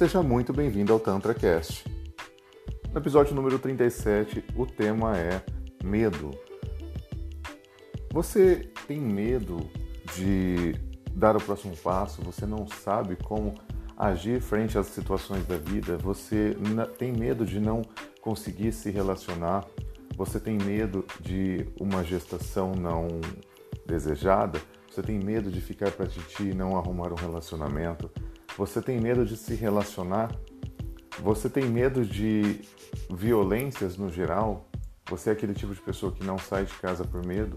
Seja muito bem-vindo ao TantraCast. No episódio número 37, o tema é medo. Você tem medo de dar o próximo passo? Você não sabe como agir frente às situações da vida? Você tem medo de não conseguir se relacionar? Você tem medo de uma gestação não desejada? Você tem medo de ficar para ti e não arrumar um relacionamento? Você tem medo de se relacionar? Você tem medo de violências no geral? Você é aquele tipo de pessoa que não sai de casa por medo?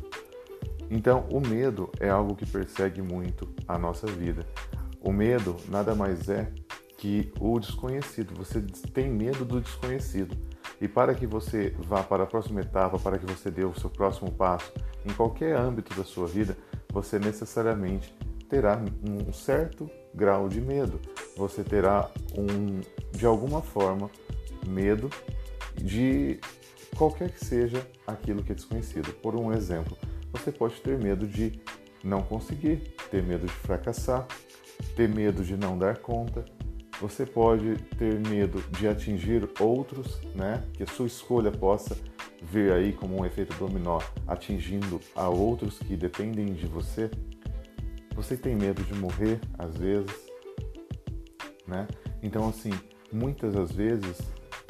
Então, o medo é algo que persegue muito a nossa vida. O medo nada mais é que o desconhecido. Você tem medo do desconhecido. E para que você vá para a próxima etapa, para que você dê o seu próximo passo em qualquer âmbito da sua vida, você necessariamente terá um certo grau de medo. Você terá um, de alguma forma, medo de qualquer que seja aquilo que é desconhecido. Por um exemplo, você pode ter medo de não conseguir, ter medo de fracassar, ter medo de não dar conta. Você pode ter medo de atingir outros, né? Que a sua escolha possa vir aí como um efeito dominó, atingindo a outros que dependem de você. Você tem medo de morrer às vezes, né? Então assim, muitas das vezes,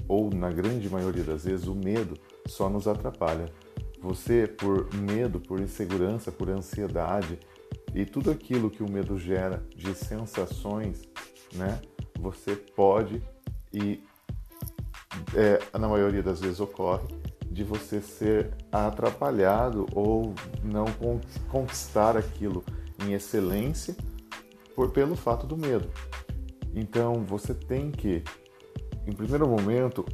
ou na grande maioria das vezes, o medo só nos atrapalha. Você, por medo, por insegurança, por ansiedade e tudo aquilo que o medo gera de sensações, né? Você pode e é, na maioria das vezes ocorre de você ser atrapalhado ou não conquistar aquilo em excelência por, pelo fato do medo. Então você tem que, em primeiro momento,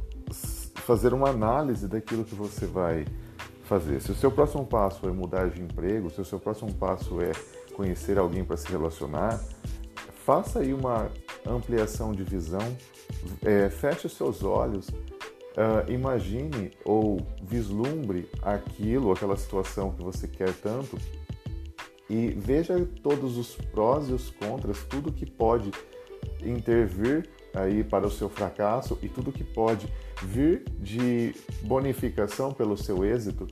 fazer uma análise daquilo que você vai fazer. Se o seu próximo passo é mudar de emprego, se o seu próximo passo é conhecer alguém para se relacionar, faça aí uma ampliação de visão, é, feche os seus olhos, uh, imagine ou vislumbre aquilo, aquela situação que você quer tanto e veja todos os prós e os contras, tudo que pode intervir aí para o seu fracasso e tudo que pode vir de bonificação pelo seu êxito.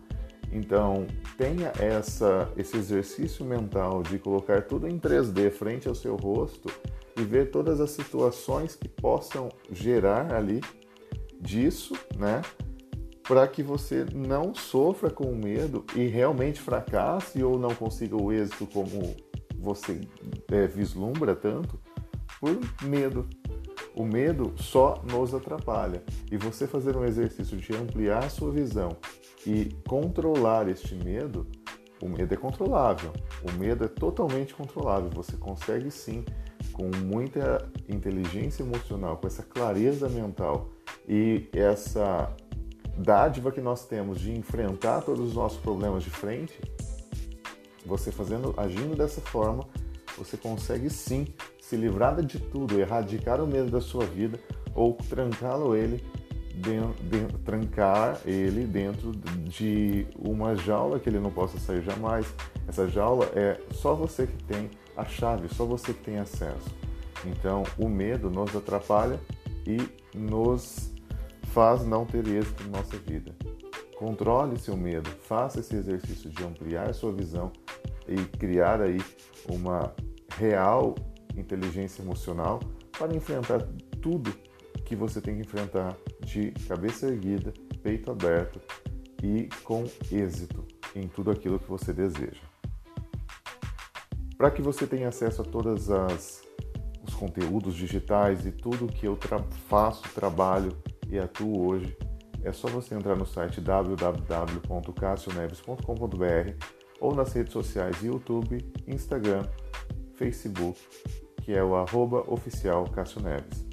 Então, tenha essa, esse exercício mental de colocar tudo em 3D frente ao seu rosto e ver todas as situações que possam gerar ali disso, né? Para que você não sofra com medo e realmente fracasse ou não consiga o êxito como você é, vislumbra tanto por medo. O medo só nos atrapalha. E você fazer um exercício de ampliar a sua visão e controlar este medo, o medo é controlável. O medo é totalmente controlável. Você consegue sim, com muita inteligência emocional, com essa clareza mental e essa dádiva que nós temos de enfrentar todos os nossos problemas de frente, você fazendo, agindo dessa forma, você consegue sim se livrar de tudo, erradicar o medo da sua vida ou trancá-lo ele trancar ele dentro de uma jaula que ele não possa sair jamais. Essa jaula é só você que tem a chave, só você que tem acesso. Então, o medo nos atrapalha e nos faz não ter êxito em nossa vida. Controle seu medo, faça esse exercício de ampliar sua visão e criar aí uma real inteligência emocional para enfrentar tudo que você tem que enfrentar de cabeça erguida, peito aberto e com êxito em tudo aquilo que você deseja. Para que você tenha acesso a todas as os conteúdos digitais e tudo que eu tra faço, trabalho e atuo hoje, é só você entrar no site www.cassioneves.com.br ou nas redes sociais YouTube, Instagram, Facebook, que é o arroba oficial Cássio Neves.